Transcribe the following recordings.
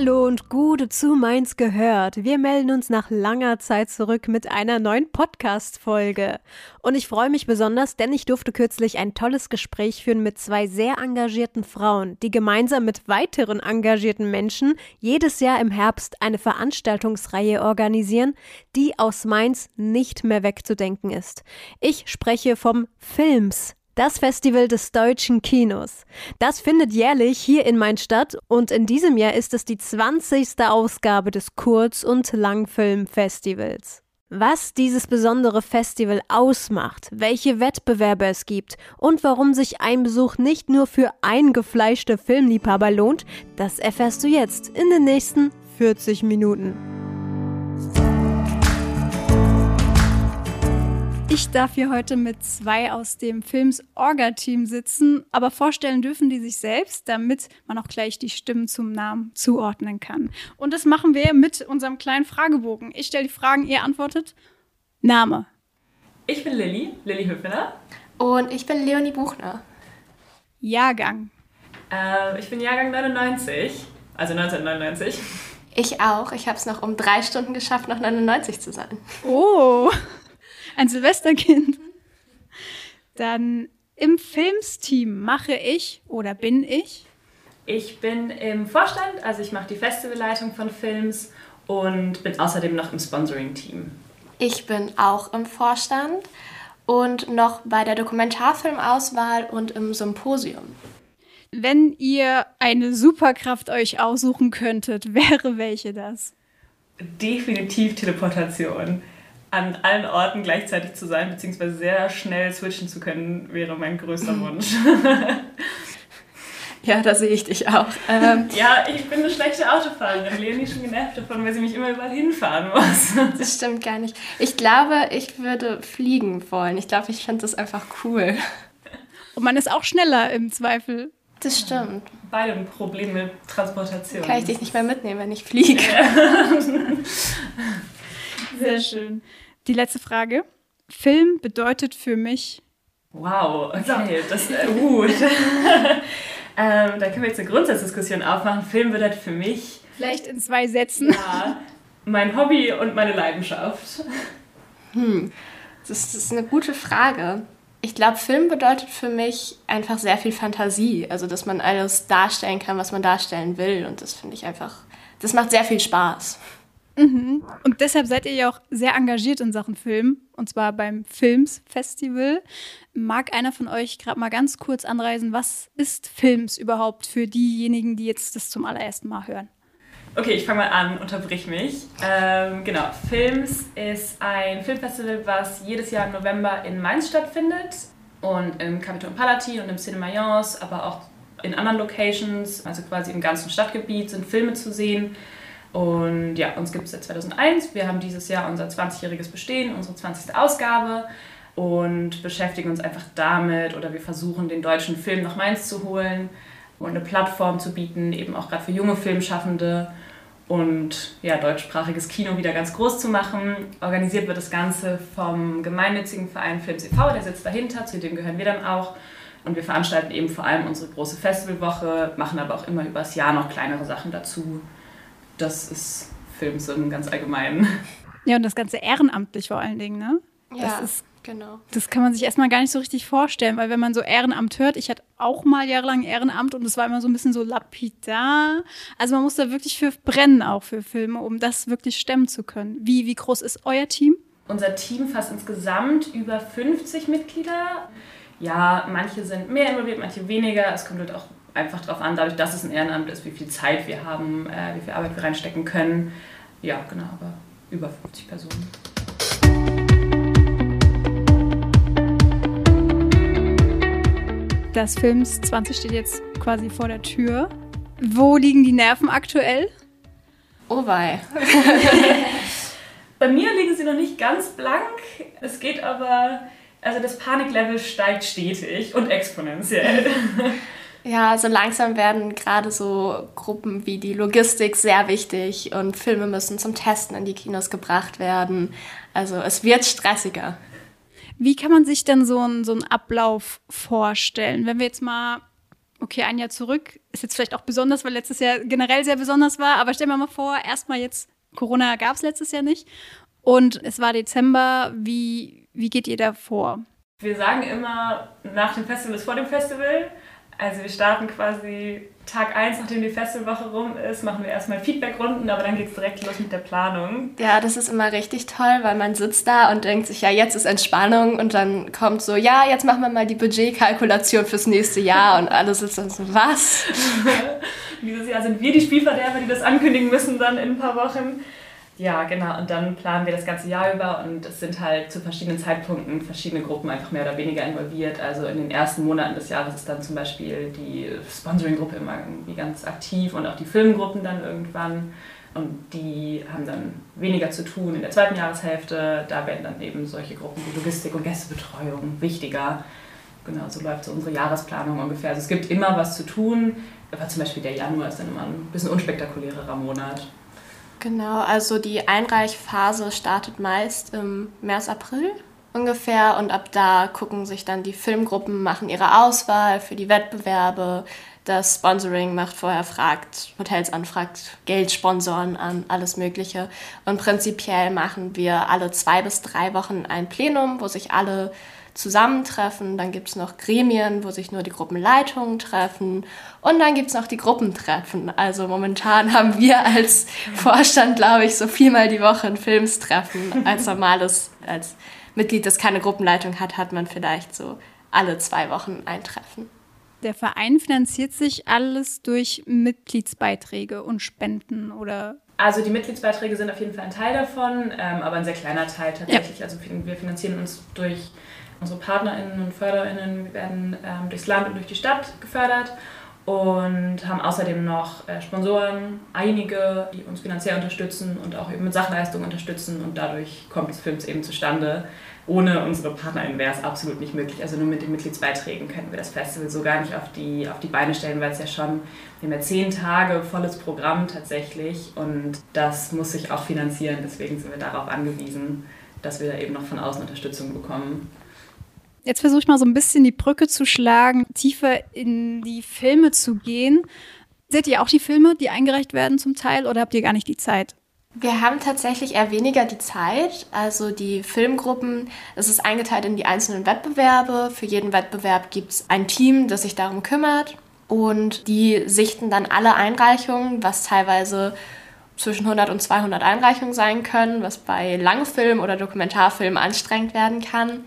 Hallo und Gute zu Mainz gehört. Wir melden uns nach langer Zeit zurück mit einer neuen Podcast-Folge. Und ich freue mich besonders, denn ich durfte kürzlich ein tolles Gespräch führen mit zwei sehr engagierten Frauen, die gemeinsam mit weiteren engagierten Menschen jedes Jahr im Herbst eine Veranstaltungsreihe organisieren, die aus Mainz nicht mehr wegzudenken ist. Ich spreche vom Films das Festival des deutschen Kinos. Das findet jährlich hier in Mainz statt und in diesem Jahr ist es die 20. Ausgabe des Kurz- und Langfilmfestivals. Was dieses besondere Festival ausmacht, welche Wettbewerbe es gibt und warum sich ein Besuch nicht nur für eingefleischte Filmliebhaber lohnt, das erfährst du jetzt in den nächsten 40 Minuten. Ich darf hier heute mit zwei aus dem Films Orga-Team sitzen, aber vorstellen dürfen die sich selbst, damit man auch gleich die Stimmen zum Namen zuordnen kann. Und das machen wir mit unserem kleinen Fragebogen. Ich stelle die Fragen, ihr antwortet. Name. Ich bin Lilly, Lilly Höfner. Und ich bin Leonie Buchner. Jahrgang. Äh, ich bin Jahrgang 99, also 1999. Ich auch. Ich habe es noch um drei Stunden geschafft, noch 99 zu sein. Oh ein Silvesterkind. Dann im Filmsteam mache ich oder bin ich? Ich bin im Vorstand, also ich mache die Festivalleitung von Films und bin außerdem noch im Sponsoring-Team. Ich bin auch im Vorstand und noch bei der Dokumentarfilmauswahl und im Symposium. Wenn ihr eine Superkraft euch aussuchen könntet, wäre welche das? Definitiv Teleportation an allen Orten gleichzeitig zu sein, beziehungsweise sehr schnell switchen zu können, wäre mein größter mhm. Wunsch. Ja, da sehe ich dich auch. Ähm, ja, ich bin eine schlechte Autofahrerin. Leonie ist schon genervt davon, weil sie mich immer überall hinfahren muss. Das stimmt gar nicht. Ich glaube, ich würde fliegen wollen. Ich glaube, ich fände das einfach cool. Und man ist auch schneller im Zweifel. Das stimmt. Beide Probleme mit Transportation. Kann ich dich nicht mehr mitnehmen, wenn ich fliege. Sehr schön. Die letzte Frage. Film bedeutet für mich. Wow, okay, das ist äh, gut. ähm, da können wir jetzt eine Grundsatzdiskussion aufmachen. Film bedeutet für mich. Vielleicht in zwei Sätzen. Ja, mein Hobby und meine Leidenschaft. Hm, das ist eine gute Frage. Ich glaube, Film bedeutet für mich einfach sehr viel Fantasie. Also, dass man alles darstellen kann, was man darstellen will. Und das finde ich einfach, das macht sehr viel Spaß. Mhm. Und deshalb seid ihr ja auch sehr engagiert in Sachen Film, und zwar beim Films Festival. Mag einer von euch gerade mal ganz kurz anreisen, was ist Films überhaupt für diejenigen, die jetzt das zum allerersten Mal hören? Okay, ich fange mal an, unterbrich mich. Ähm, genau, Films ist ein Filmfestival, was jedes Jahr im November in Mainz stattfindet und im Capitol Palatin und im Cinema Mayence, aber auch in anderen Locations, also quasi im ganzen Stadtgebiet sind Filme zu sehen. Und ja, uns gibt es seit 2001. Wir haben dieses Jahr unser 20-jähriges Bestehen, unsere 20. Ausgabe und beschäftigen uns einfach damit oder wir versuchen, den deutschen Film nach Mainz zu holen und eine Plattform zu bieten, eben auch gerade für junge Filmschaffende und ja, deutschsprachiges Kino wieder ganz groß zu machen. Organisiert wird das Ganze vom gemeinnützigen Verein Films e.V., der sitzt dahinter, zu dem gehören wir dann auch. Und wir veranstalten eben vor allem unsere große Festivalwoche, machen aber auch immer übers Jahr noch kleinere Sachen dazu das ist Filmsinn ganz allgemein. Ja, und das Ganze ehrenamtlich vor allen Dingen, ne? Ja, das ist, genau. Das kann man sich erstmal gar nicht so richtig vorstellen, weil wenn man so Ehrenamt hört, ich hatte auch mal jahrelang Ehrenamt und es war immer so ein bisschen so lapidar. Also man muss da wirklich für brennen, auch für Filme, um das wirklich stemmen zu können. Wie, wie groß ist euer Team? Unser Team fasst insgesamt über 50 Mitglieder. Ja, manche sind mehr involviert, manche weniger. Es kommt halt auch einfach darauf an, dadurch, dass es ein Ehrenamt ist, wie viel Zeit wir haben, äh, wie viel Arbeit wir reinstecken können. Ja, genau, aber über 50 Personen. Das Films 20 steht jetzt quasi vor der Tür. Wo liegen die Nerven aktuell? Oh wei. Bei mir liegen sie noch nicht ganz blank. Es geht aber, also das Paniklevel steigt stetig und exponentiell. Ja, so langsam werden gerade so Gruppen wie die Logistik sehr wichtig und Filme müssen zum Testen in die Kinos gebracht werden. Also es wird stressiger. Wie kann man sich denn so einen so Ablauf vorstellen? Wenn wir jetzt mal, okay, ein Jahr zurück, ist jetzt vielleicht auch besonders, weil letztes Jahr generell sehr besonders war, aber stellen wir mal vor, erstmal jetzt, Corona gab es letztes Jahr nicht und es war Dezember. Wie, wie geht ihr da vor? Wir sagen immer, nach dem Festival ist vor dem Festival. Also wir starten quasi Tag 1, nachdem die Festivalwoche rum ist, machen wir erstmal Feedbackrunden, aber dann geht es direkt los mit der Planung. Ja, das ist immer richtig toll, weil man sitzt da und denkt sich, ja, jetzt ist Entspannung und dann kommt so, ja, jetzt machen wir mal die Budgetkalkulation fürs nächste Jahr und alle sitzen so, was? Dieses Jahr sind wir die Spielverderber, die das ankündigen müssen dann in ein paar Wochen. Ja, genau. Und dann planen wir das ganze Jahr über und es sind halt zu verschiedenen Zeitpunkten verschiedene Gruppen einfach mehr oder weniger involviert. Also in den ersten Monaten des Jahres ist dann zum Beispiel die Sponsoring-Gruppe immer irgendwie ganz aktiv und auch die Filmgruppen dann irgendwann. Und die haben dann weniger zu tun in der zweiten Jahreshälfte. Da werden dann eben solche Gruppen wie Logistik und Gästebetreuung wichtiger. Genau, so läuft so unsere Jahresplanung ungefähr. Also es gibt immer was zu tun, aber zum Beispiel der Januar ist dann immer ein bisschen unspektakulärer Monat. Genau, also die Einreichphase startet meist im März, April ungefähr und ab da gucken sich dann die Filmgruppen, machen ihre Auswahl für die Wettbewerbe. Das Sponsoring macht vorher, fragt, Hotels anfragt, Geld sponsoren an, alles Mögliche. Und prinzipiell machen wir alle zwei bis drei Wochen ein Plenum, wo sich alle zusammentreffen. Dann gibt es noch Gremien, wo sich nur die Gruppenleitungen treffen. Und dann gibt es noch die Gruppentreffen. Also momentan haben wir als Vorstand, glaube ich, so viermal die Woche ein Filmstreffen. Als normales, als Mitglied, das keine Gruppenleitung hat, hat man vielleicht so alle zwei Wochen ein Treffen. Der Verein finanziert sich alles durch Mitgliedsbeiträge und Spenden oder also die Mitgliedsbeiträge sind auf jeden Fall ein Teil davon, ähm, aber ein sehr kleiner Teil tatsächlich. Ja. Also wir finanzieren uns durch Unsere PartnerInnen und FörderInnen werden ähm, durchs Land und durch die Stadt gefördert und haben außerdem noch äh, Sponsoren, einige, die uns finanziell unterstützen und auch eben mit Sachleistungen unterstützen und dadurch kommt das Films eben zustande. Ohne unsere PartnerInnen wäre es absolut nicht möglich. Also nur mit den Mitgliedsbeiträgen könnten wir das Festival so gar nicht auf die, auf die Beine stellen, weil es ja schon, wir haben ja zehn Tage volles Programm tatsächlich und das muss sich auch finanzieren. Deswegen sind wir darauf angewiesen, dass wir da eben noch von außen Unterstützung bekommen. Jetzt versuche ich mal so ein bisschen die Brücke zu schlagen, tiefer in die Filme zu gehen. Seht ihr auch die Filme, die eingereicht werden zum Teil oder habt ihr gar nicht die Zeit? Wir haben tatsächlich eher weniger die Zeit. Also die Filmgruppen, es ist eingeteilt in die einzelnen Wettbewerbe. Für jeden Wettbewerb gibt es ein Team, das sich darum kümmert. Und die sichten dann alle Einreichungen, was teilweise zwischen 100 und 200 Einreichungen sein können, was bei Langfilm oder Dokumentarfilm anstrengend werden kann.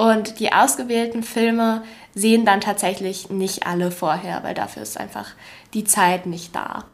Und die ausgewählten Filme sehen dann tatsächlich nicht alle vorher, weil dafür ist einfach die Zeit nicht da.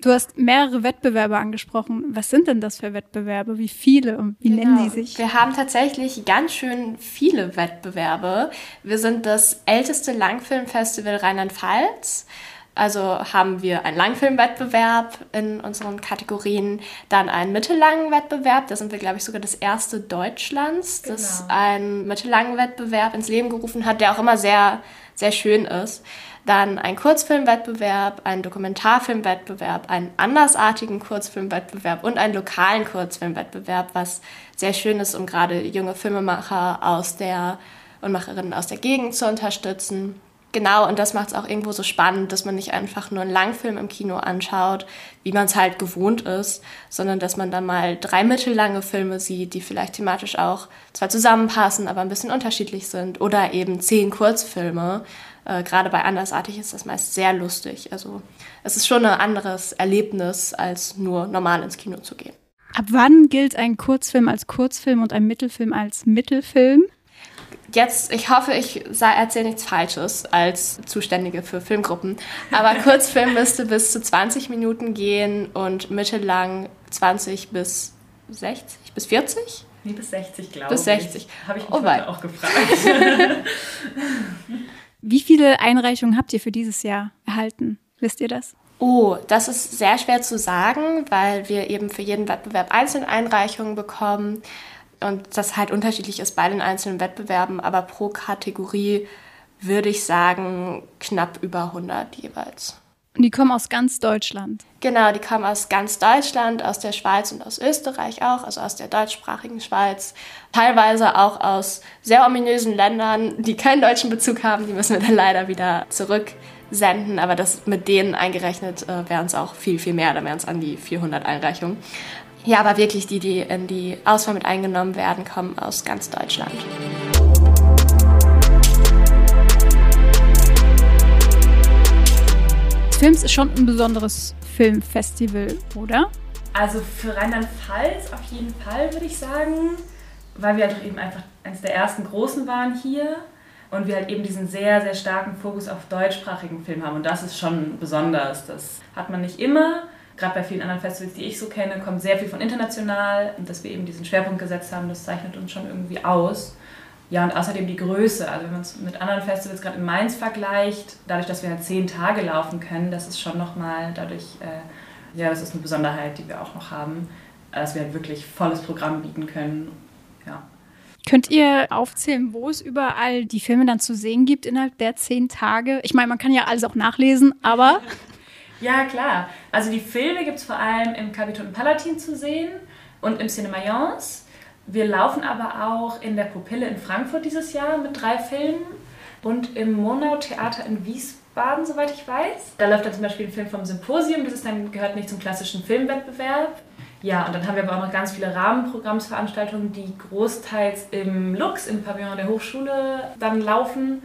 Du hast mehrere Wettbewerbe angesprochen. Was sind denn das für Wettbewerbe? Wie viele und wie genau. nennen die sich? Wir haben tatsächlich ganz schön viele Wettbewerbe. Wir sind das älteste Langfilmfestival Rheinland-Pfalz. Also haben wir einen Langfilmwettbewerb in unseren Kategorien, dann einen mittellangen Wettbewerb, da sind wir, glaube ich, sogar das erste Deutschlands, genau. das einen mittellangen Wettbewerb ins Leben gerufen hat, der auch immer sehr, sehr schön ist. Dann einen Kurzfilmwettbewerb, einen Dokumentarfilmwettbewerb, einen andersartigen Kurzfilmwettbewerb und einen lokalen Kurzfilmwettbewerb, was sehr schön ist, um gerade junge Filmemacher aus der und Macherinnen aus der Gegend zu unterstützen. Genau, und das macht es auch irgendwo so spannend, dass man nicht einfach nur einen Langfilm im Kino anschaut, wie man es halt gewohnt ist, sondern dass man dann mal drei mittellange Filme sieht, die vielleicht thematisch auch zwar zusammenpassen, aber ein bisschen unterschiedlich sind. Oder eben zehn Kurzfilme. Äh, Gerade bei Andersartig ist das meist sehr lustig. Also es ist schon ein anderes Erlebnis, als nur normal ins Kino zu gehen. Ab wann gilt ein Kurzfilm als Kurzfilm und ein Mittelfilm als Mittelfilm? Jetzt, ich hoffe, ich erzähle nichts Falsches als Zuständige für Filmgruppen, aber Kurzfilm müsste bis zu 20 Minuten gehen und mittellang 20 bis 60 bis 40? Nee, bis 60, glaube ich. Bis 60. Habe ich mich oh, auch gefragt. Wie viele Einreichungen habt ihr für dieses Jahr erhalten? Wisst ihr das? Oh, das ist sehr schwer zu sagen, weil wir eben für jeden Wettbewerb einzelne Einreichungen bekommen und das halt unterschiedlich ist bei den einzelnen Wettbewerben, aber pro Kategorie würde ich sagen, knapp über 100 jeweils. Und die kommen aus ganz Deutschland. Genau, die kommen aus ganz Deutschland, aus der Schweiz und aus Österreich auch, also aus der deutschsprachigen Schweiz. Teilweise auch aus sehr ominösen Ländern, die keinen deutschen Bezug haben. Die müssen wir dann leider wieder zurücksenden. Aber das mit denen eingerechnet äh, wären es auch viel, viel mehr. Da wären es an die 400 Einreichungen. Ja, aber wirklich die, die in die Auswahl mit eingenommen werden, kommen aus ganz Deutschland. Films ist schon ein besonderes Filmfestival, oder? Also für Rheinland-Pfalz auf jeden Fall, würde ich sagen, weil wir halt eben einfach eines der ersten großen waren hier und wir halt eben diesen sehr, sehr starken Fokus auf deutschsprachigen Film haben. Und das ist schon besonders. Das hat man nicht immer. Gerade bei vielen anderen Festivals, die ich so kenne, kommt sehr viel von international. Und dass wir eben diesen Schwerpunkt gesetzt haben, das zeichnet uns schon irgendwie aus. Ja, und außerdem die Größe. Also wenn man es mit anderen Festivals gerade in Mainz vergleicht, dadurch, dass wir halt zehn Tage laufen können, das ist schon nochmal dadurch, äh, ja, das ist eine Besonderheit, die wir auch noch haben, dass wir halt wirklich volles Programm bieten können. Ja. Könnt ihr aufzählen, wo es überall die Filme dann zu sehen gibt innerhalb der zehn Tage? Ich meine, man kann ja alles auch nachlesen, aber. Ja, klar. Also die Filme gibt es vor allem im Capitol Palatin zu sehen und im Mayence. Wir laufen aber auch in der Pupille in Frankfurt dieses Jahr mit drei Filmen und im Monau Theater in Wiesbaden, soweit ich weiß. Da läuft dann zum Beispiel ein Film vom Symposium, das ist dann, gehört nicht zum klassischen Filmwettbewerb. Ja, und dann haben wir aber auch noch ganz viele Rahmenprogrammsveranstaltungen, die großteils im Lux, im Pavillon der Hochschule, dann laufen.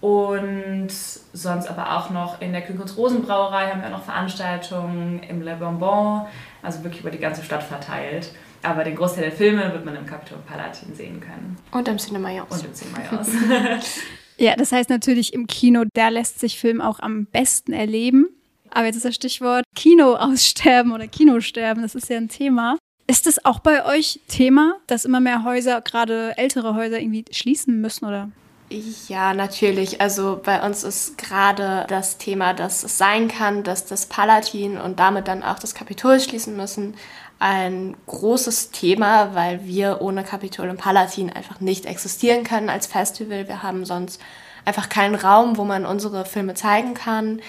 Und sonst aber auch noch in der Kühlkunst Rosenbrauerei haben wir noch Veranstaltungen, im Le Bonbon, also wirklich über die ganze Stadt verteilt. Aber den Großteil der Filme wird man im Capitol Palatin sehen können. Und im Cinema Jaus. Und im Cinema Jaus. ja, das heißt natürlich im Kino, da lässt sich Film auch am besten erleben. Aber jetzt ist das Stichwort Kino aussterben oder Kinosterben, das ist ja ein Thema. Ist das auch bei euch Thema, dass immer mehr Häuser, gerade ältere Häuser, irgendwie schließen müssen oder? Ja, natürlich. Also bei uns ist gerade das Thema, dass es sein kann, dass das Palatin und damit dann auch das Kapitol schließen müssen, ein großes Thema, weil wir ohne Kapitol und Palatin einfach nicht existieren können als Festival. Wir haben sonst einfach keinen Raum, wo man unsere Filme zeigen kann.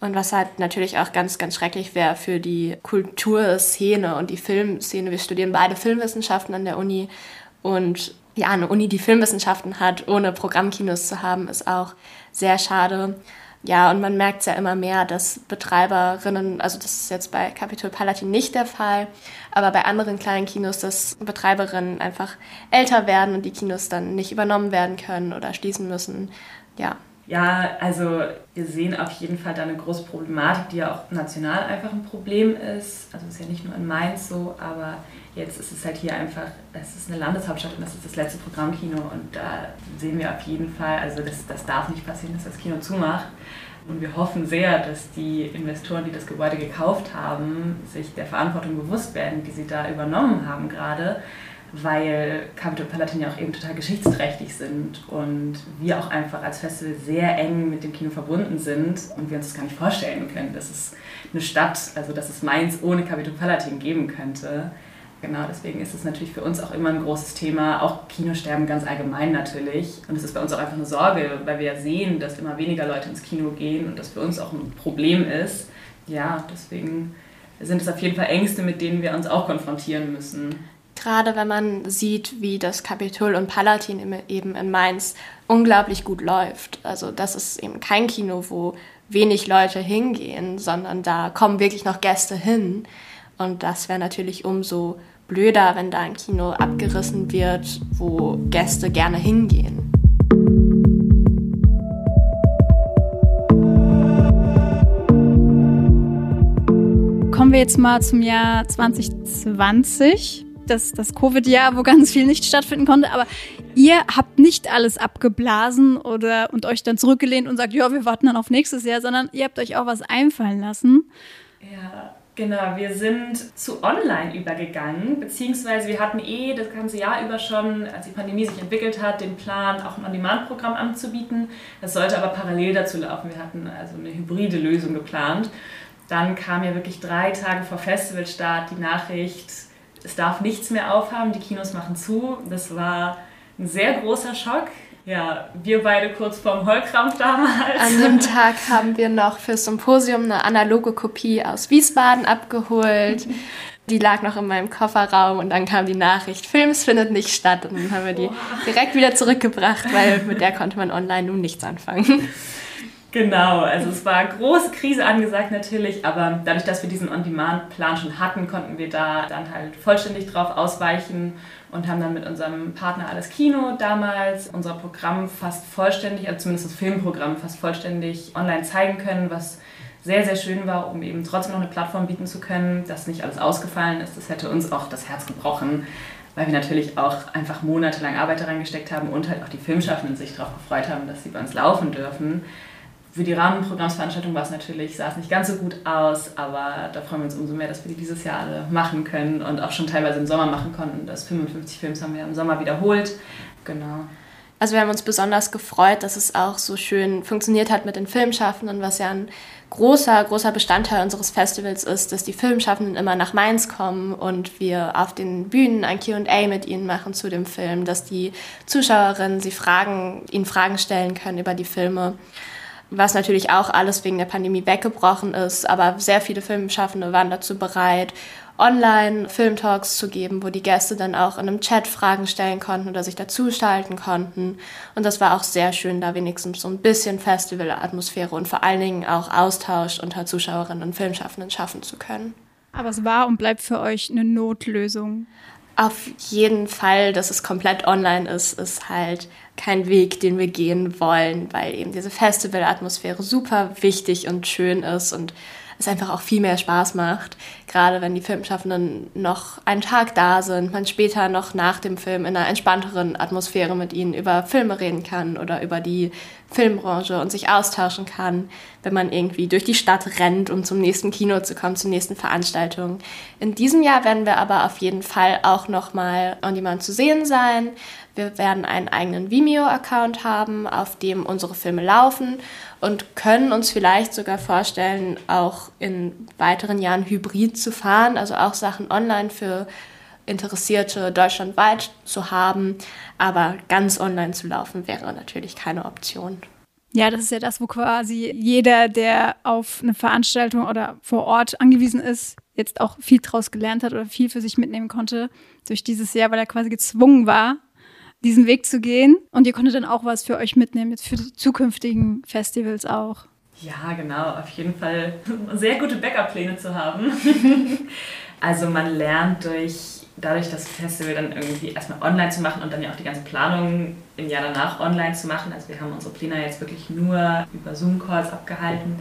Und was halt natürlich auch ganz, ganz schrecklich wäre für die Kulturszene und die Filmszene. Wir studieren beide Filmwissenschaften an der Uni. Und ja, eine Uni, die Filmwissenschaften hat, ohne Programmkinos zu haben, ist auch sehr schade. Ja, und man merkt es ja immer mehr, dass Betreiberinnen, also das ist jetzt bei Capitol Palatin nicht der Fall, aber bei anderen kleinen Kinos, dass Betreiberinnen einfach älter werden und die Kinos dann nicht übernommen werden können oder schließen müssen. Ja. Ja, also wir sehen auf jeden Fall da eine große Problematik, die ja auch national einfach ein Problem ist. Also ist ja nicht nur in Mainz so, aber jetzt ist es halt hier einfach, es ist eine Landeshauptstadt und das ist das letzte Programmkino und da sehen wir auf jeden Fall, also das, das darf nicht passieren, dass das Kino zumacht. Und wir hoffen sehr, dass die Investoren, die das Gebäude gekauft haben, sich der Verantwortung bewusst werden, die sie da übernommen haben gerade, weil Capitol Palatin ja auch eben total geschichtsträchtig sind und wir auch einfach als Festival sehr eng mit dem Kino verbunden sind und wir uns das gar nicht vorstellen können, dass es eine Stadt, also dass es Mainz ohne Capitol Palatin geben könnte. Genau, deswegen ist es natürlich für uns auch immer ein großes Thema, auch Kinosterben ganz allgemein natürlich. Und es ist bei uns auch einfach eine Sorge, weil wir ja sehen, dass immer weniger Leute ins Kino gehen und das für uns auch ein Problem ist. Ja, deswegen sind es auf jeden Fall Ängste, mit denen wir uns auch konfrontieren müssen. Gerade wenn man sieht, wie das Kapitol und Palatin eben in Mainz unglaublich gut läuft. Also das ist eben kein Kino, wo wenig Leute hingehen, sondern da kommen wirklich noch Gäste hin. Und das wäre natürlich umso blöder, wenn da ein Kino abgerissen wird, wo Gäste gerne hingehen. Kommen wir jetzt mal zum Jahr 2020. Das, das Covid-Jahr, wo ganz viel nicht stattfinden konnte. Aber ihr habt nicht alles abgeblasen oder und euch dann zurückgelehnt und sagt, ja, wir warten dann auf nächstes Jahr, sondern ihr habt euch auch was einfallen lassen. Ja, Genau, wir sind zu online übergegangen, beziehungsweise wir hatten eh das ganze Jahr über schon, als die Pandemie sich entwickelt hat, den Plan, auch ein On-Demand-Programm anzubieten. Das sollte aber parallel dazu laufen. Wir hatten also eine hybride Lösung geplant. Dann kam ja wirklich drei Tage vor Festivalstart die Nachricht, es darf nichts mehr aufhaben, die Kinos machen zu. Das war ein sehr großer Schock. Ja, wir beide kurz vorm Heulkrampf damals. An dem Tag haben wir noch fürs Symposium eine analoge Kopie aus Wiesbaden abgeholt. Die lag noch in meinem Kofferraum und dann kam die Nachricht, Films findet nicht statt. Und dann haben wir die direkt wieder zurückgebracht, weil mit der konnte man online nun nichts anfangen. Genau, also es war große Krise angesagt natürlich, aber dadurch, dass wir diesen On-Demand-Plan schon hatten, konnten wir da dann halt vollständig drauf ausweichen und haben dann mit unserem Partner Alles Kino damals unser Programm fast vollständig, also zumindest das Filmprogramm fast vollständig online zeigen können, was sehr, sehr schön war, um eben trotzdem noch eine Plattform bieten zu können, dass nicht alles ausgefallen ist. Das hätte uns auch das Herz gebrochen, weil wir natürlich auch einfach monatelang Arbeit daran gesteckt haben und halt auch die Filmschaffenden sich darauf gefreut haben, dass sie bei uns laufen dürfen. Für die Rahmenprogrammsveranstaltung war es natürlich, sah es nicht ganz so gut aus, aber da freuen wir uns umso mehr, dass wir die dieses Jahr alle machen können und auch schon teilweise im Sommer machen konnten. Das 55 Films haben wir im Sommer wiederholt. Genau. Also wir haben uns besonders gefreut, dass es auch so schön funktioniert hat mit den Filmschaffenden, was ja ein großer, großer Bestandteil unseres Festivals ist, dass die Filmschaffenden immer nach Mainz kommen und wir auf den Bühnen ein Q&A mit ihnen machen zu dem Film, dass die Zuschauerinnen sie fragen, ihnen Fragen stellen können über die Filme was natürlich auch alles wegen der Pandemie weggebrochen ist, aber sehr viele Filmschaffende waren dazu bereit, online Filmtalks zu geben, wo die Gäste dann auch in einem Chat Fragen stellen konnten oder sich dazuschalten konnten. Und das war auch sehr schön, da wenigstens so ein bisschen Festivalatmosphäre und vor allen Dingen auch Austausch unter Zuschauerinnen und Filmschaffenden schaffen zu können. Aber es war und bleibt für euch eine Notlösung. Auf jeden Fall, dass es komplett online ist, ist halt kein Weg, den wir gehen wollen, weil eben diese Festivalatmosphäre super wichtig und schön ist und es einfach auch viel mehr Spaß macht. Gerade wenn die Filmschaffenden noch einen Tag da sind, man später noch nach dem Film in einer entspannteren Atmosphäre mit ihnen über Filme reden kann oder über die Filmbranche und sich austauschen kann, wenn man irgendwie durch die Stadt rennt, um zum nächsten Kino zu kommen, zur nächsten Veranstaltung. In diesem Jahr werden wir aber auf jeden Fall auch nochmal on demand zu sehen sein. Wir werden einen eigenen Vimeo-Account haben, auf dem unsere Filme laufen und können uns vielleicht sogar vorstellen, auch in weiteren Jahren hybrid zu fahren, also auch Sachen online für Interessierte deutschlandweit zu haben, aber ganz online zu laufen wäre natürlich keine Option. Ja, das ist ja das, wo quasi jeder, der auf eine Veranstaltung oder vor Ort angewiesen ist, jetzt auch viel draus gelernt hat oder viel für sich mitnehmen konnte durch dieses Jahr, weil er quasi gezwungen war, diesen Weg zu gehen. Und ihr konntet dann auch was für euch mitnehmen, jetzt für die zukünftigen Festivals auch. Ja, genau, auf jeden Fall sehr gute Backup-Pläne zu haben. also man lernt durch, dadurch das Festival dann irgendwie erstmal online zu machen und dann ja auch die ganze Planung im Jahr danach online zu machen. Also wir haben unsere Pläne jetzt wirklich nur über Zoom-Calls abgehalten.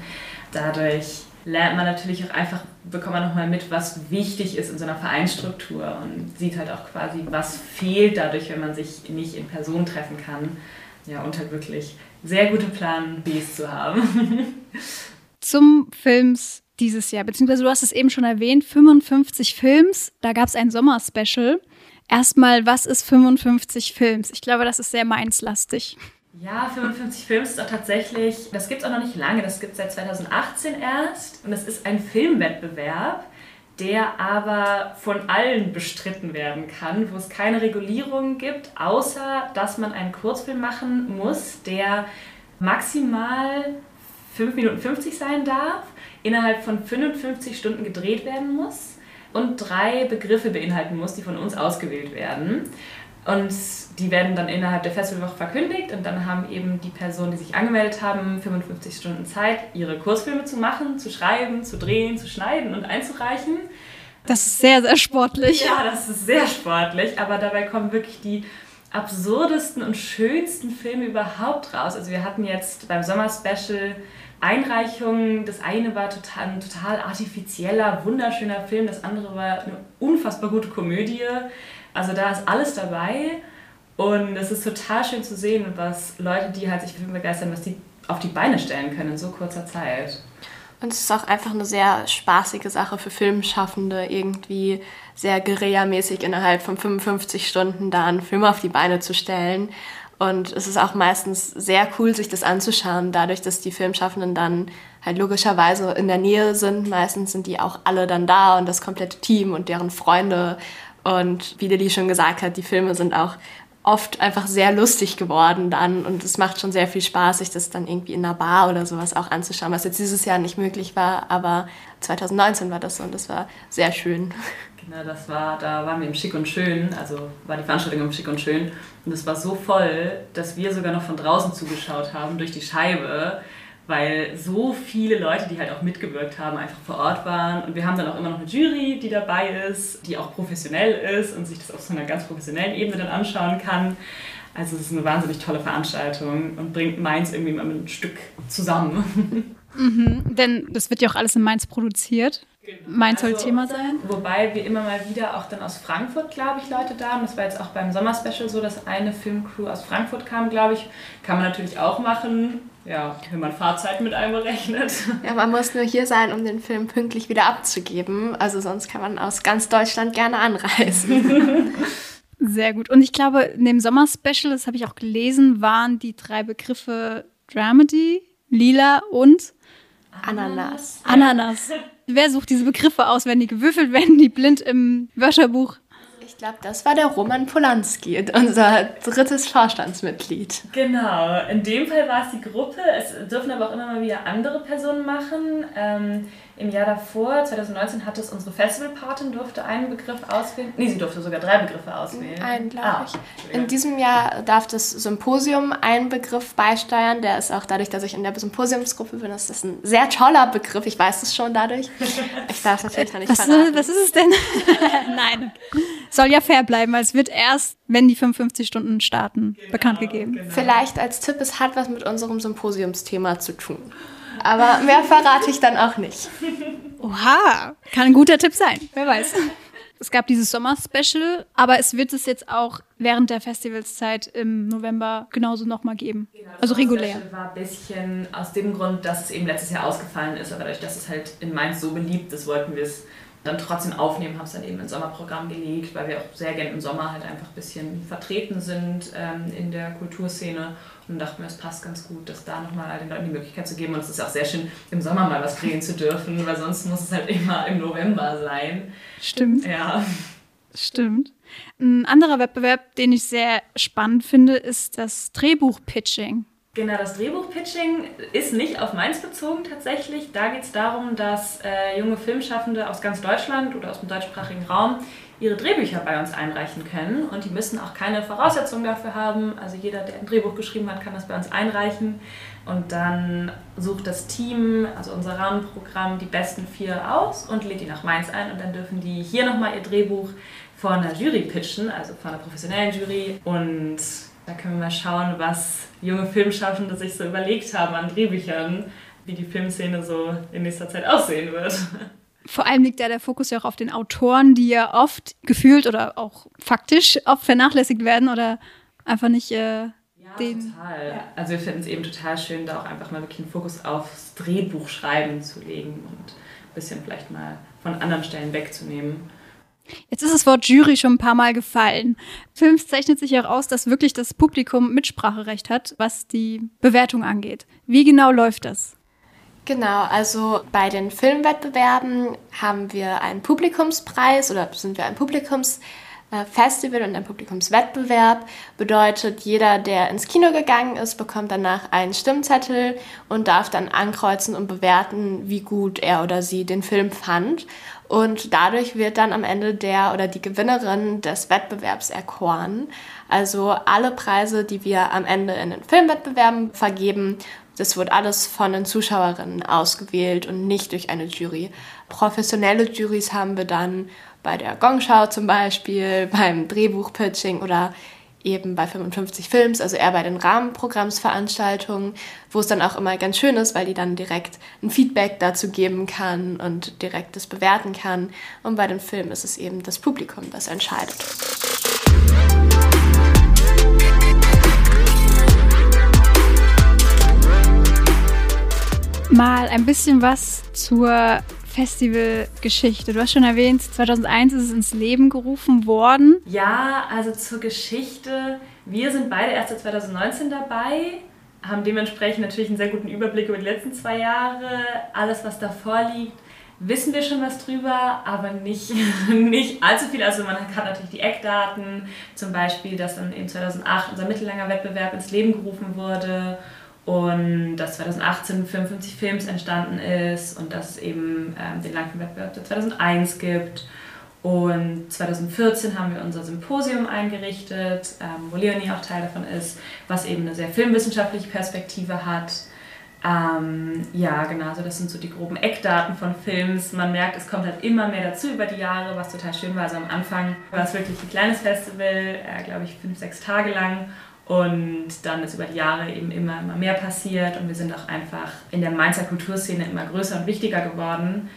Dadurch lernt man natürlich auch einfach, bekommt man nochmal mit, was wichtig ist in so einer Vereinsstruktur und sieht halt auch quasi, was fehlt dadurch, wenn man sich nicht in Person treffen kann. Ja, und halt wirklich sehr gute Plan Bs zu haben. Zum Films dieses Jahr, beziehungsweise du hast es eben schon erwähnt, 55 Films, da gab es ein Sommerspecial. Erstmal, was ist 55 Films? Ich glaube, das ist sehr mainzlastig. Ja, 55 Films ist auch tatsächlich, das gibt es auch noch nicht lange, das gibt es seit 2018 erst. Und es ist ein Filmwettbewerb, der aber von allen bestritten werden kann, wo es keine Regulierung gibt, außer dass man einen Kurzfilm machen muss, der maximal 5 Minuten 50 sein darf, innerhalb von 55 Stunden gedreht werden muss und drei Begriffe beinhalten muss, die von uns ausgewählt werden. Und die werden dann innerhalb der Festivalwoche verkündigt und dann haben eben die Personen, die sich angemeldet haben, 55 Stunden Zeit, ihre Kursfilme zu machen, zu schreiben, zu drehen, zu schneiden und einzureichen. Das ist sehr, sehr sportlich. Ja, das ist sehr sportlich, aber dabei kommen wirklich die absurdesten und schönsten Filme überhaupt raus. Also wir hatten jetzt beim Sommer-Special Einreichungen. Das eine war total, ein total artifizieller, wunderschöner Film, das andere war eine unfassbar gute Komödie. Also da ist alles dabei und es ist total schön zu sehen, was Leute, die halt sich für Film begeistern, was die auf die Beine stellen können in so kurzer Zeit. Und es ist auch einfach eine sehr spaßige Sache für Filmschaffende, irgendwie sehr guerillamäßig innerhalb von 55 Stunden da einen Film auf die Beine zu stellen. Und es ist auch meistens sehr cool, sich das anzuschauen, dadurch, dass die Filmschaffenden dann halt logischerweise in der Nähe sind. Meistens sind die auch alle dann da und das komplette Team und deren Freunde. Und wie Lili schon gesagt hat, die Filme sind auch oft einfach sehr lustig geworden dann. Und es macht schon sehr viel Spaß, sich das dann irgendwie in einer Bar oder sowas auch anzuschauen, was jetzt dieses Jahr nicht möglich war, aber 2019 war das so und das war sehr schön. Genau, das war, da waren wir im Schick und Schön, also war die Veranstaltung im Schick und Schön. Und es war so voll, dass wir sogar noch von draußen zugeschaut haben durch die Scheibe weil so viele Leute, die halt auch mitgewirkt haben, einfach vor Ort waren. Und wir haben dann auch immer noch eine Jury, die dabei ist, die auch professionell ist und sich das auf so einer ganz professionellen Ebene dann anschauen kann. Also es ist eine wahnsinnig tolle Veranstaltung und bringt Mainz irgendwie mal ein Stück zusammen. Mhm, denn das wird ja auch alles in Mainz produziert. Genau. Mainz soll also, Thema sein. Wobei wir immer mal wieder auch dann aus Frankfurt, glaube ich, Leute da haben. Das war jetzt auch beim Sommerspecial so, dass eine Filmcrew aus Frankfurt kam, glaube ich. Kann man natürlich auch machen ja, wenn man Fahrzeiten mit einberechnet. Ja, man muss nur hier sein, um den Film pünktlich wieder abzugeben. Also sonst kann man aus ganz Deutschland gerne anreisen. Sehr gut. Und ich glaube, in dem Sommer-Special, das habe ich auch gelesen, waren die drei Begriffe Dramedy, Lila und Ananas. Ananas. Wer sucht diese Begriffe aus, wenn die gewürfelt werden, die blind im Wörterbuch ich glaube, das war der Roman Polanski, unser drittes Vorstandsmitglied. Genau, in dem Fall war es die Gruppe. Es dürfen aber auch immer mal wieder andere Personen machen. Ähm, im Jahr davor, 2019, hatte es unsere Festivalpatin, durfte einen Begriff auswählen. Nee, sie durfte sogar drei Begriffe auswählen. Einen, glaube ah, ich. In diesem Jahr darf das Symposium einen Begriff beisteuern. Der ist auch dadurch, dass ich in der Symposiumsgruppe bin, ist das ein sehr toller Begriff. Ich weiß es schon dadurch. Ich darf natürlich noch nicht was, verraten. Was ist es denn? Nein. Soll ja fair bleiben, weil es wird erst, wenn die 55 Stunden starten, genau, bekannt gegeben. Genau. Vielleicht als Tipp, es hat was mit unserem Symposiumsthema zu tun. Aber mehr verrate ich dann auch nicht. Oha, kann ein guter Tipp sein, wer weiß. Es gab dieses Sommer-Special, aber es wird es jetzt auch während der Festivalszeit im November genauso nochmal geben. Genau, also regulär. Das war ein bisschen aus dem Grund, dass es eben letztes Jahr ausgefallen ist, aber dadurch, dass es halt in Mainz so beliebt ist, wollten wir es dann trotzdem aufnehmen, haben es dann eben ins Sommerprogramm gelegt, weil wir auch sehr gerne im Sommer halt einfach ein bisschen vertreten sind ähm, in der Kulturszene und dachten wir, es passt ganz gut, das da nochmal den Leuten die Möglichkeit zu geben und es ist auch sehr schön, im Sommer mal was drehen zu dürfen, weil sonst muss es halt immer im November sein. Stimmt. Ja. Stimmt. Ein anderer Wettbewerb, den ich sehr spannend finde, ist das Drehbuch-Pitching. Genau, das Drehbuch-Pitching ist nicht auf Mainz bezogen tatsächlich. Da geht es darum, dass äh, junge Filmschaffende aus ganz Deutschland oder aus dem deutschsprachigen Raum ihre Drehbücher bei uns einreichen können. Und die müssen auch keine Voraussetzungen dafür haben. Also jeder, der ein Drehbuch geschrieben hat, kann das bei uns einreichen. Und dann sucht das Team, also unser Rahmenprogramm, die besten vier aus und lädt die nach Mainz ein. Und dann dürfen die hier nochmal ihr Drehbuch vor einer Jury pitchen, also vor einer professionellen Jury. Und da können wir mal schauen, was junge Filmschaffende sich so überlegt haben an Drehbüchern, wie die Filmszene so in nächster Zeit aussehen wird. Vor allem liegt ja der Fokus ja auch auf den Autoren, die ja oft gefühlt oder auch faktisch oft vernachlässigt werden oder einfach nicht äh, ja, den. Total. Ja. Also wir finden es eben total schön, da auch einfach mal wirklich einen Fokus aufs Drehbuchschreiben zu legen und ein bisschen vielleicht mal von anderen Stellen wegzunehmen. Jetzt ist das Wort Jury schon ein paar Mal gefallen. Films zeichnet sich auch aus, dass wirklich das Publikum Mitspracherecht hat, was die Bewertung angeht. Wie genau läuft das? Genau, also bei den Filmwettbewerben haben wir einen Publikumspreis oder sind wir ein Publikumsfestival und ein Publikumswettbewerb. Bedeutet, jeder, der ins Kino gegangen ist, bekommt danach einen Stimmzettel und darf dann ankreuzen und bewerten, wie gut er oder sie den Film fand. Und dadurch wird dann am Ende der oder die Gewinnerin des Wettbewerbs erkoren. Also alle Preise, die wir am Ende in den Filmwettbewerben vergeben, das wird alles von den Zuschauerinnen ausgewählt und nicht durch eine Jury. Professionelle Juries haben wir dann bei der Gongschau zum Beispiel, beim Drehbuchpitching oder eben bei 55 Films, also eher bei den Rahmenprogrammsveranstaltungen, wo es dann auch immer ganz schön ist, weil die dann direkt ein Feedback dazu geben kann und direkt das bewerten kann. Und bei den Filmen ist es eben das Publikum, das entscheidet. Mal ein bisschen was zur Festivalgeschichte. Du hast schon erwähnt, 2001 ist es ins Leben gerufen worden. Ja, also zur Geschichte. Wir sind beide erst seit 2019 dabei, haben dementsprechend natürlich einen sehr guten Überblick über die letzten zwei Jahre. Alles, was davor liegt, wissen wir schon was drüber, aber nicht, nicht allzu viel. Also man hat natürlich die Eckdaten, zum Beispiel, dass dann eben 2008 unser mittellanger Wettbewerb ins Leben gerufen wurde und dass 2018 55 Films entstanden ist und dass es eben ähm, den Langfilmwettbewerb 2001 gibt. Und 2014 haben wir unser Symposium eingerichtet, ähm, wo Leonie auch Teil davon ist, was eben eine sehr filmwissenschaftliche Perspektive hat. Ähm, ja, genau, so das sind so die groben Eckdaten von Films. Man merkt, es kommt halt immer mehr dazu über die Jahre, was total schön war. Also am Anfang war es wirklich ein kleines Festival, äh, glaube ich, fünf, sechs Tage lang. Und dann ist über die Jahre eben immer, immer mehr passiert und wir sind auch einfach in der Mainzer Kulturszene immer größer und wichtiger geworden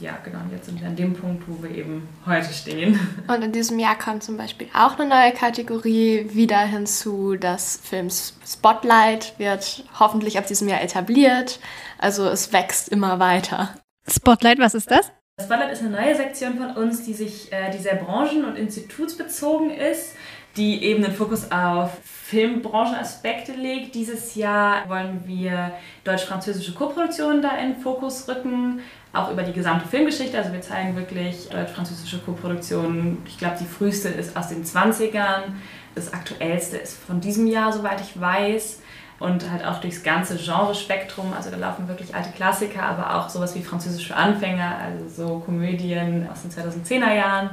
ja, genau, jetzt sind wir an dem Punkt, wo wir eben heute stehen. Und in diesem Jahr kommt zum Beispiel auch eine neue Kategorie wieder hinzu. Das Film Spotlight wird hoffentlich ab diesem Jahr etabliert. Also es wächst immer weiter. Spotlight, was ist das? Spotlight ist eine neue Sektion von uns, die sich, äh, die sehr branchen- und institutsbezogen ist, die eben den Fokus auf Filmbrauchenaspekte legt. Dieses Jahr wollen wir deutsch-französische Koproduktionen da in Fokus rücken auch über die gesamte Filmgeschichte. Also wir zeigen wirklich deutsch-französische Koproduktionen. Ich glaube, die früheste ist aus den 20ern. Das aktuellste ist von diesem Jahr, soweit ich weiß. Und halt auch durchs ganze Genrespektrum. Also da laufen wirklich alte Klassiker, aber auch sowas wie französische Anfänger, also so Komödien aus den 2010er Jahren.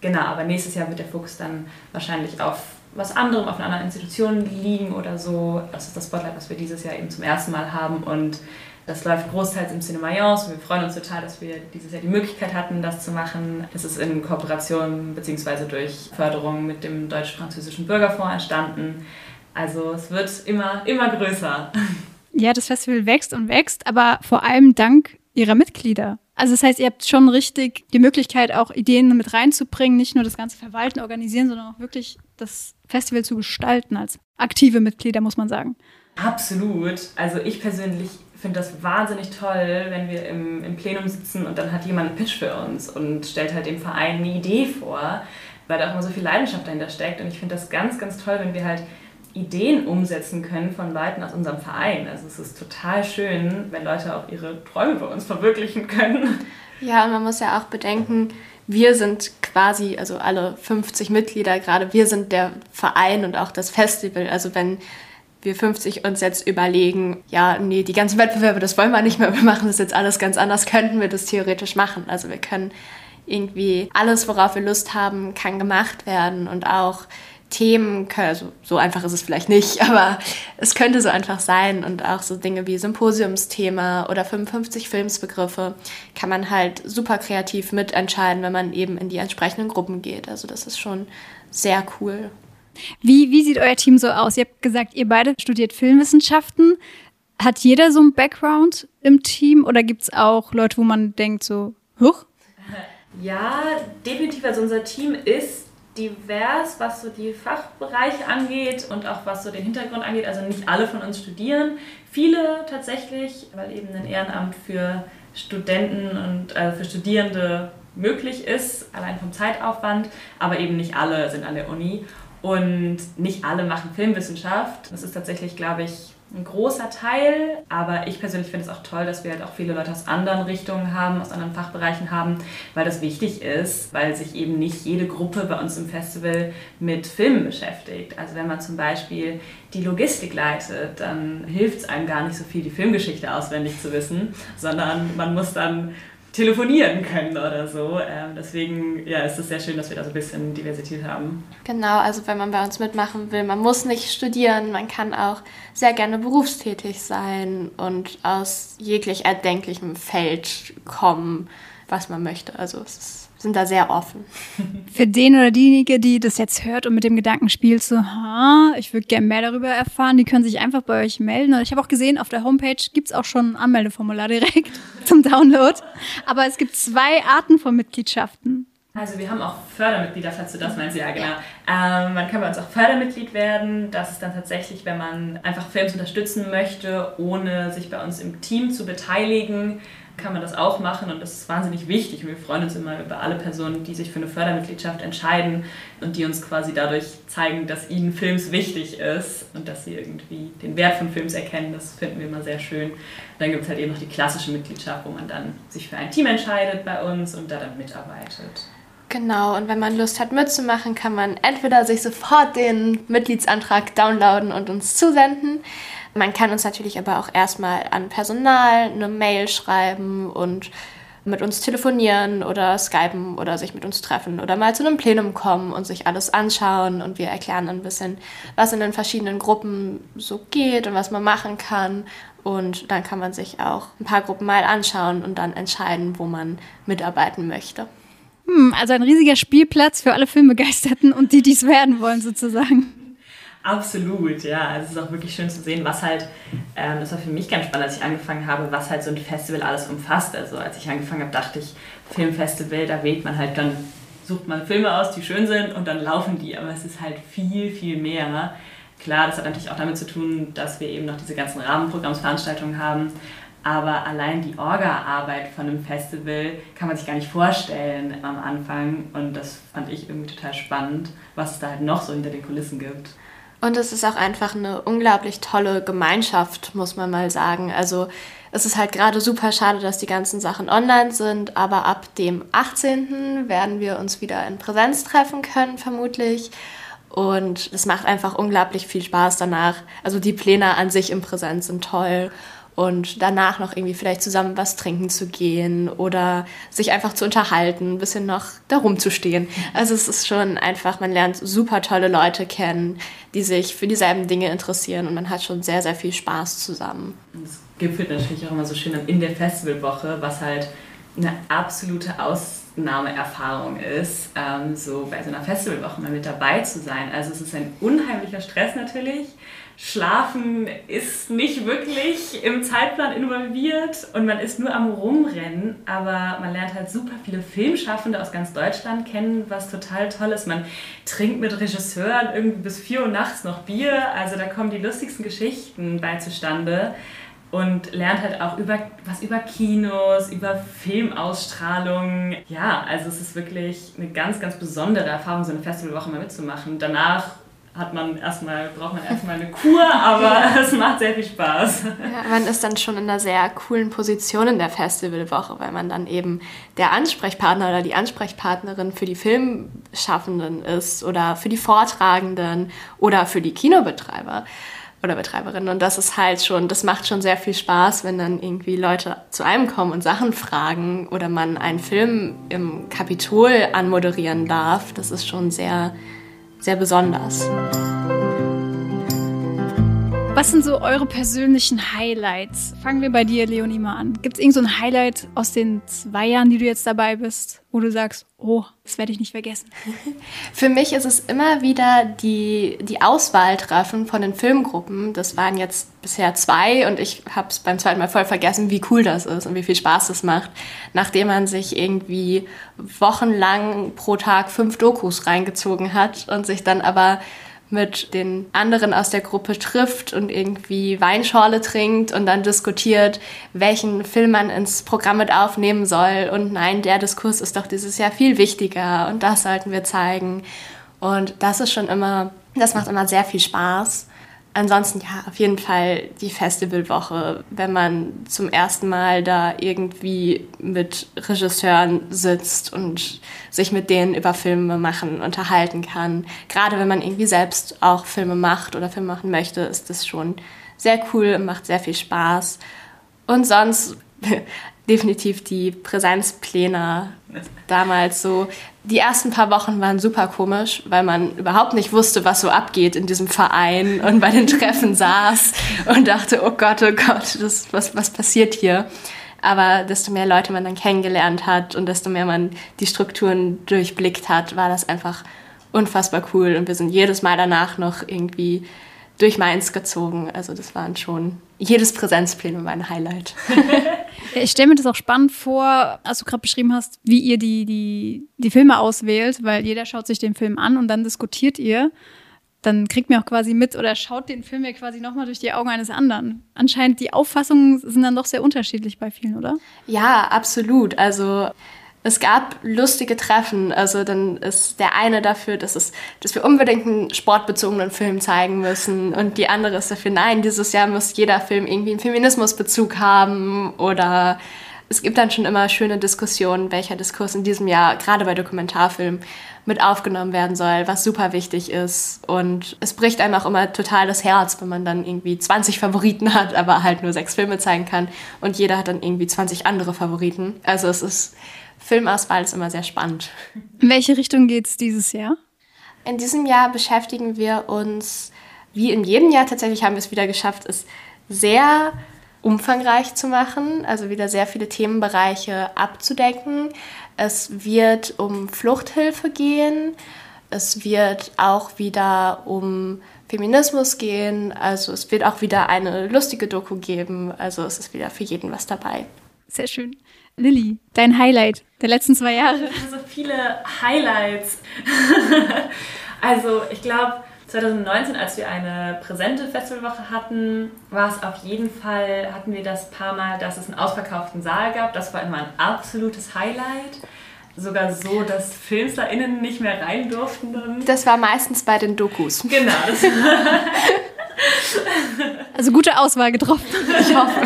Genau, aber nächstes Jahr wird der Fokus dann wahrscheinlich auf was anderem, auf einer anderen Institution liegen oder so. Das ist das Spotlight, was wir dieses Jahr eben zum ersten Mal haben. Und das läuft großteils im Cinema Mayence und wir freuen uns total, dass wir dieses Jahr die Möglichkeit hatten, das zu machen. Es ist in Kooperation bzw. durch Förderung mit dem Deutsch-Französischen Bürgerfonds entstanden. Also es wird immer, immer größer. Ja, das Festival wächst und wächst, aber vor allem dank ihrer Mitglieder. Also das heißt, ihr habt schon richtig die Möglichkeit, auch Ideen mit reinzubringen, nicht nur das ganze Verwalten, organisieren, sondern auch wirklich das Festival zu gestalten als aktive Mitglieder, muss man sagen. Absolut. Also ich persönlich finde das wahnsinnig toll, wenn wir im, im Plenum sitzen und dann hat jemand einen Pitch für uns und stellt halt dem Verein eine Idee vor, weil da auch immer so viel Leidenschaft dahinter steckt. Und ich finde das ganz, ganz toll, wenn wir halt Ideen umsetzen können von Leuten aus unserem Verein. Also es ist total schön, wenn Leute auch ihre Träume bei uns verwirklichen können. Ja, und man muss ja auch bedenken, wir sind quasi, also alle 50 Mitglieder gerade, wir sind der Verein und auch das Festival. Also wenn wir 50 uns jetzt überlegen, ja, nee, die ganzen Wettbewerbe, das wollen wir nicht mehr, wir machen das jetzt alles ganz anders, könnten wir das theoretisch machen. Also wir können irgendwie alles, worauf wir Lust haben, kann gemacht werden und auch Themen, also so einfach ist es vielleicht nicht, aber es könnte so einfach sein und auch so Dinge wie Symposiumsthema oder 55 Filmsbegriffe kann man halt super kreativ mitentscheiden, wenn man eben in die entsprechenden Gruppen geht. Also das ist schon sehr cool. Wie, wie sieht euer Team so aus? Ihr habt gesagt, ihr beide studiert Filmwissenschaften. Hat jeder so einen Background im Team oder gibt es auch Leute, wo man denkt so, huch? Ja, definitiv. Also unser Team ist divers, was so die Fachbereiche angeht und auch was so den Hintergrund angeht. Also nicht alle von uns studieren. Viele tatsächlich, weil eben ein Ehrenamt für Studenten und äh, für Studierende möglich ist, allein vom Zeitaufwand, aber eben nicht alle sind an der Uni. Und nicht alle machen Filmwissenschaft. Das ist tatsächlich, glaube ich, ein großer Teil. Aber ich persönlich finde es auch toll, dass wir halt auch viele Leute aus anderen Richtungen haben, aus anderen Fachbereichen haben, weil das wichtig ist, weil sich eben nicht jede Gruppe bei uns im Festival mit Filmen beschäftigt. Also wenn man zum Beispiel die Logistik leitet, dann hilft es einem gar nicht so viel, die Filmgeschichte auswendig zu wissen, sondern man muss dann telefonieren können oder so. Ähm, deswegen ja, ist es sehr schön, dass wir da so ein bisschen Diversität haben. Genau, also wenn man bei uns mitmachen will, man muss nicht studieren, man kann auch sehr gerne berufstätig sein und aus jeglich erdenklichem Feld kommen, was man möchte. Also es ist sind da sehr offen. Für den oder diejenige, die das jetzt hört und mit dem Gedanken spielt, so, ha, ich würde gerne mehr darüber erfahren, die können sich einfach bei euch melden. Und ich habe auch gesehen, auf der Homepage gibt es auch schon ein Anmeldeformular direkt zum Download. Aber es gibt zwei Arten von Mitgliedschaften. Also wir haben auch Fördermitglieder, falls du das meinst, ja genau. Ähm, man kann bei uns auch Fördermitglied werden. Das ist dann tatsächlich, wenn man einfach Films unterstützen möchte, ohne sich bei uns im Team zu beteiligen kann man das auch machen und das ist wahnsinnig wichtig. Wir freuen uns immer über alle Personen, die sich für eine Fördermitgliedschaft entscheiden und die uns quasi dadurch zeigen, dass ihnen Films wichtig ist und dass sie irgendwie den Wert von Films erkennen. Das finden wir immer sehr schön. Dann gibt es halt eben noch die klassische Mitgliedschaft, wo man dann sich für ein Team entscheidet bei uns und da dann mitarbeitet. Genau, und wenn man Lust hat mitzumachen, kann man entweder sich sofort den Mitgliedsantrag downloaden und uns zusenden. Man kann uns natürlich aber auch erstmal an Personal eine Mail schreiben und mit uns telefonieren oder skypen oder sich mit uns treffen oder mal zu einem Plenum kommen und sich alles anschauen und wir erklären ein bisschen, was in den verschiedenen Gruppen so geht und was man machen kann. Und dann kann man sich auch ein paar Gruppen mal anschauen und dann entscheiden, wo man mitarbeiten möchte. Hm, also ein riesiger Spielplatz für alle Filmbegeisterten und die, die es werden wollen, sozusagen. Absolut, ja. Also es ist auch wirklich schön zu sehen, was halt, ähm, das war für mich ganz spannend, als ich angefangen habe, was halt so ein Festival alles umfasst. Also als ich angefangen habe, dachte ich, Filmfestival, da wählt man halt dann, sucht man Filme aus, die schön sind und dann laufen die. Aber es ist halt viel, viel mehr. Klar, das hat natürlich auch damit zu tun, dass wir eben noch diese ganzen Rahmenprogrammsveranstaltungen haben. Aber allein die Orga-Arbeit von einem Festival kann man sich gar nicht vorstellen am Anfang. Und das fand ich irgendwie total spannend, was es da halt noch so hinter den Kulissen gibt. Und es ist auch einfach eine unglaublich tolle Gemeinschaft, muss man mal sagen. Also es ist halt gerade super schade, dass die ganzen Sachen online sind, aber ab dem 18. werden wir uns wieder in Präsenz treffen können, vermutlich. Und es macht einfach unglaublich viel Spaß danach. Also die Pläne an sich in Präsenz sind toll und danach noch irgendwie vielleicht zusammen was trinken zu gehen oder sich einfach zu unterhalten, ein bisschen noch darum zu stehen. Also es ist schon einfach, man lernt super tolle Leute kennen, die sich für dieselben Dinge interessieren und man hat schon sehr, sehr viel Spaß zusammen. Es gipfelt natürlich auch immer so schön in der Festivalwoche, was halt eine absolute Ausnahmeerfahrung ist, ähm, so bei so einer Festivalwoche mal mit dabei zu sein. Also es ist ein unheimlicher Stress natürlich Schlafen ist nicht wirklich im Zeitplan involviert und man ist nur am Rumrennen, aber man lernt halt super viele Filmschaffende aus ganz Deutschland kennen, was total toll ist. Man trinkt mit Regisseuren irgendwie bis 4 Uhr nachts noch Bier, also da kommen die lustigsten Geschichten bei zustande und lernt halt auch über was über Kinos, über Filmausstrahlung. Ja, also es ist wirklich eine ganz, ganz besondere Erfahrung, so eine Festivalwoche mal mitzumachen. Danach hat man erstmal, braucht man erstmal eine Kur, aber es macht sehr viel Spaß. Ja, man ist dann schon in einer sehr coolen Position in der Festivalwoche, weil man dann eben der Ansprechpartner oder die Ansprechpartnerin für die Filmschaffenden ist oder für die Vortragenden oder für die Kinobetreiber oder Betreiberinnen. Und das ist halt schon, das macht schon sehr viel Spaß, wenn dann irgendwie Leute zu einem kommen und Sachen fragen oder man einen Film im Kapitol anmoderieren darf. Das ist schon sehr sehr besonders. Was sind so eure persönlichen Highlights? Fangen wir bei dir, Leonie, mal an. Gibt es irgend so ein Highlight aus den zwei Jahren, die du jetzt dabei bist, wo du sagst, oh, das werde ich nicht vergessen? Für mich ist es immer wieder die, die Auswahltreffen von den Filmgruppen. Das waren jetzt bisher zwei und ich habe es beim zweiten Mal voll vergessen, wie cool das ist und wie viel Spaß das macht, nachdem man sich irgendwie wochenlang pro Tag fünf Dokus reingezogen hat und sich dann aber mit den anderen aus der Gruppe trifft und irgendwie Weinschorle trinkt und dann diskutiert, welchen Film man ins Programm mit aufnehmen soll. Und nein, der Diskurs ist doch dieses Jahr viel wichtiger und das sollten wir zeigen. Und das ist schon immer, das macht immer sehr viel Spaß ansonsten ja, auf jeden Fall die Festivalwoche, wenn man zum ersten Mal da irgendwie mit Regisseuren sitzt und sich mit denen über Filme machen unterhalten kann. Gerade wenn man irgendwie selbst auch Filme macht oder Filme machen möchte, ist das schon sehr cool und macht sehr viel Spaß. Und sonst definitiv die Präsenzpläne damals so. Die ersten paar Wochen waren super komisch, weil man überhaupt nicht wusste, was so abgeht in diesem Verein und bei den Treffen saß und dachte, oh Gott, oh Gott, das, was, was passiert hier? Aber desto mehr Leute man dann kennengelernt hat und desto mehr man die Strukturen durchblickt hat, war das einfach unfassbar cool. Und wir sind jedes Mal danach noch irgendwie durch Mainz gezogen. Also das waren schon jedes Präsenzplenum mein Highlight. ich stelle mir das auch spannend vor, als du gerade beschrieben hast, wie ihr die, die, die Filme auswählt, weil jeder schaut sich den Film an und dann diskutiert ihr. dann kriegt mir auch quasi mit oder schaut den Film ja quasi nochmal durch die Augen eines anderen. Anscheinend die Auffassungen sind dann doch sehr unterschiedlich bei vielen, oder? Ja, absolut. Also es gab lustige Treffen. Also dann ist der eine dafür, dass, es, dass wir unbedingt einen sportbezogenen Film zeigen müssen und die andere ist dafür, nein, dieses Jahr muss jeder Film irgendwie einen Feminismusbezug haben oder es gibt dann schon immer schöne Diskussionen, welcher Diskurs in diesem Jahr gerade bei Dokumentarfilmen mit aufgenommen werden soll, was super wichtig ist. Und es bricht einem auch immer total das Herz, wenn man dann irgendwie 20 Favoriten hat, aber halt nur sechs Filme zeigen kann und jeder hat dann irgendwie 20 andere Favoriten. Also es ist, Filmauswahl ist immer sehr spannend. In welche Richtung geht es dieses Jahr? In diesem Jahr beschäftigen wir uns, wie in jedem Jahr tatsächlich haben wir es wieder geschafft, es sehr umfangreich zu machen, also wieder sehr viele Themenbereiche abzudecken. Es wird um Fluchthilfe gehen. Es wird auch wieder um Feminismus gehen. Also es wird auch wieder eine lustige Doku geben. Also es ist wieder für jeden was dabei. Sehr schön. Lilly, dein Highlight der letzten zwei Jahre. So viele Highlights. also ich glaube, 2019, als wir eine präsente Festivalwoche hatten, war es auf jeden Fall, hatten wir das paar Mal, dass es einen ausverkauften Saal gab. Das war immer ein absolutes Highlight. Sogar so, dass FilmslerInnen nicht mehr rein durften. Dann. Das war meistens bei den Dokus. Genau. also gute Auswahl getroffen. Ich hoffe.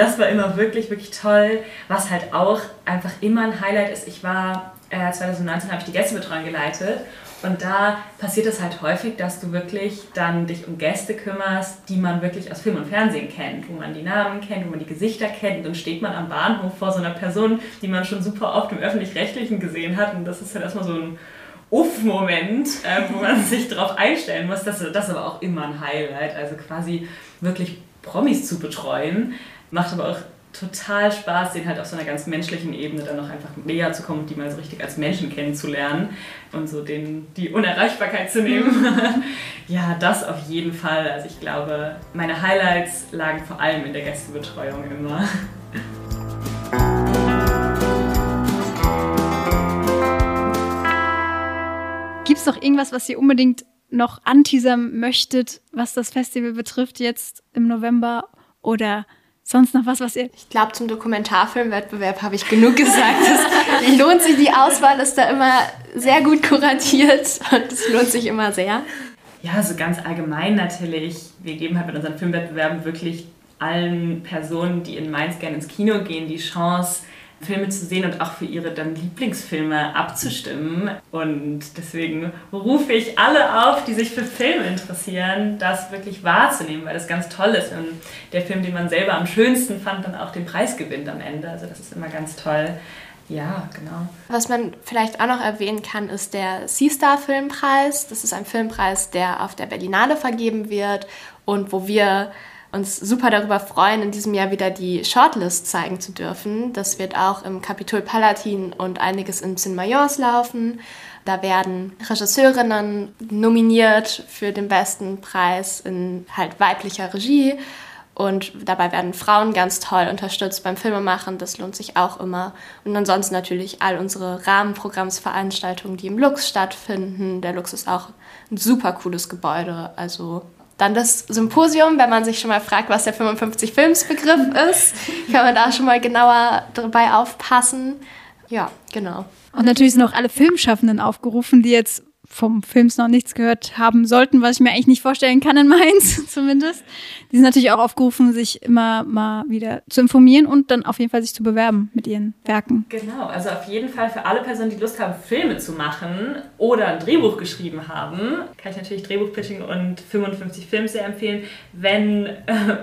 Das war immer wirklich, wirklich toll. Was halt auch einfach immer ein Highlight ist, ich war, äh, 2019 habe ich die Gästebetreuung geleitet und da passiert es halt häufig, dass du wirklich dann dich um Gäste kümmerst, die man wirklich aus Film und Fernsehen kennt, wo man die Namen kennt, wo man die Gesichter kennt. Und dann steht man am Bahnhof vor so einer Person, die man schon super oft im Öffentlich-Rechtlichen gesehen hat. Und das ist halt erstmal so ein Uff-Moment, äh, wo man sich darauf einstellen muss. Das, das ist aber auch immer ein Highlight. Also quasi wirklich Promis zu betreuen. Macht aber auch total Spaß, den halt auf so einer ganz menschlichen Ebene dann noch einfach näher zu kommen und die mal so richtig als Menschen kennenzulernen und so den, die Unerreichbarkeit zu nehmen. ja, das auf jeden Fall. Also ich glaube, meine Highlights lagen vor allem in der Gästebetreuung immer. Gibt es noch irgendwas, was ihr unbedingt noch anteasern möchtet, was das Festival betrifft jetzt im November? Oder Sonst noch was, was ihr. Ich glaube, zum Dokumentarfilmwettbewerb habe ich genug gesagt. Es lohnt sich, die Auswahl ist da immer sehr gut kuratiert und es lohnt sich immer sehr. Ja, so ganz allgemein natürlich. Wir geben halt mit unseren Filmwettbewerben wirklich allen Personen, die in Mainz gerne ins Kino gehen, die Chance, Filme zu sehen und auch für ihre dann Lieblingsfilme abzustimmen. Und deswegen rufe ich alle auf, die sich für Filme interessieren, das wirklich wahrzunehmen, weil das ganz toll ist. Und der Film, den man selber am schönsten fand, dann auch den Preis gewinnt am Ende. Also das ist immer ganz toll. Ja, genau. Was man vielleicht auch noch erwähnen kann, ist der Sea-Star Filmpreis. Das ist ein Filmpreis, der auf der Berlinale vergeben wird und wo wir uns super darüber freuen, in diesem Jahr wieder die Shortlist zeigen zu dürfen. Das wird auch im Capitol Palatin und einiges in Mayors laufen. Da werden Regisseurinnen nominiert für den besten Preis in halt weiblicher Regie. Und dabei werden Frauen ganz toll unterstützt beim Filmemachen. Das lohnt sich auch immer. Und ansonsten natürlich all unsere Rahmenprogrammsveranstaltungen, die im Lux stattfinden. Der Lux ist auch ein super cooles Gebäude. Also dann das Symposium, wenn man sich schon mal fragt, was der 55 Films Begriff ist, kann man da schon mal genauer dabei aufpassen. Ja, genau. Und natürlich sind auch alle Filmschaffenden aufgerufen, die jetzt vom Films noch nichts gehört haben sollten, was ich mir eigentlich nicht vorstellen kann in Mainz zumindest. Die sind natürlich auch aufgerufen, sich immer mal wieder zu informieren und dann auf jeden Fall sich zu bewerben mit ihren Werken. Genau, also auf jeden Fall für alle Personen, die Lust haben, Filme zu machen oder ein Drehbuch geschrieben haben, kann ich natürlich Drehbuchpitching und 55 Filme sehr empfehlen. Wenn äh,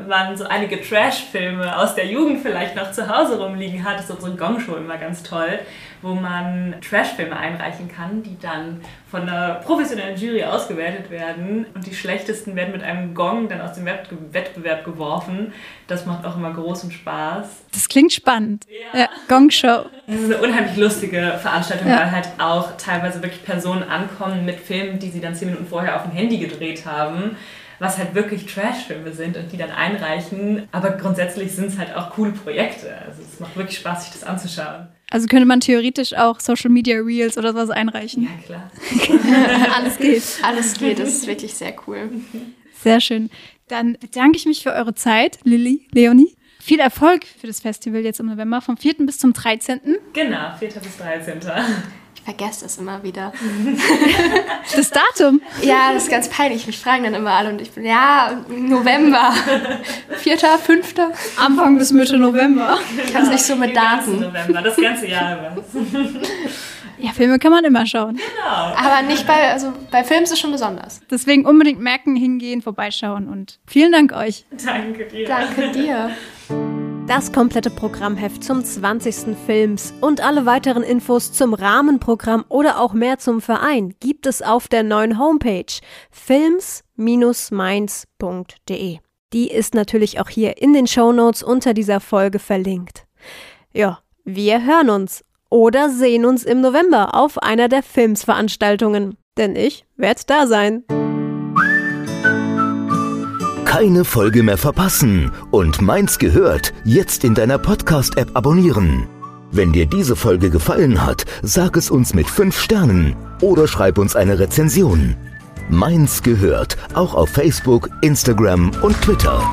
man so einige Trash-Filme aus der Jugend vielleicht noch zu Hause rumliegen hat, ist unsere Gong-Show immer ganz toll wo man Trashfilme einreichen kann, die dann von einer professionellen Jury ausgewertet werden und die schlechtesten werden mit einem Gong dann aus dem Wettbewerb geworfen. Das macht auch immer großen Spaß. Das klingt spannend. Ja. ja Gong Show. Das ist eine unheimlich lustige Veranstaltung, ja. weil halt auch teilweise wirklich Personen ankommen mit Filmen, die sie dann zehn Minuten vorher auf dem Handy gedreht haben was halt wirklich Trash-Filme sind und die dann einreichen. Aber grundsätzlich sind es halt auch coole Projekte. Also es macht wirklich Spaß, sich das anzuschauen. Also könnte man theoretisch auch Social Media Reels oder sowas einreichen. Ja, klar. Alles geht. Alles geht, das ist wirklich sehr cool. Sehr schön. Dann bedanke ich mich für eure Zeit, Lilly, Leonie. Viel Erfolg für das Festival jetzt im November, vom 4. bis zum 13. Genau, 4. bis 13. Ich vergesse das immer wieder. Das Datum. Ja, das ist ganz peinlich. Mich fragen dann immer alle und ich bin, ja, November. Vierter, fünfter. Anfang bis Mitte November. Ich habe es nicht so mit Daten. November, das ganze Jahr über. Ja, Filme kann man immer schauen. Genau. Aber nicht bei, also bei Filmen ist es schon besonders. Deswegen unbedingt merken, hingehen, vorbeischauen und vielen Dank euch. Danke dir. Danke dir. Das komplette Programmheft zum 20. Films und alle weiteren Infos zum Rahmenprogramm oder auch mehr zum Verein gibt es auf der neuen Homepage films-mainz.de. Die ist natürlich auch hier in den Shownotes unter dieser Folge verlinkt. Ja, wir hören uns oder sehen uns im November auf einer der Filmsveranstaltungen. Denn ich werde da sein. Keine Folge mehr verpassen und Mainz gehört jetzt in deiner Podcast-App abonnieren. Wenn dir diese Folge gefallen hat, sag es uns mit 5 Sternen oder schreib uns eine Rezension. Mainz gehört auch auf Facebook, Instagram und Twitter.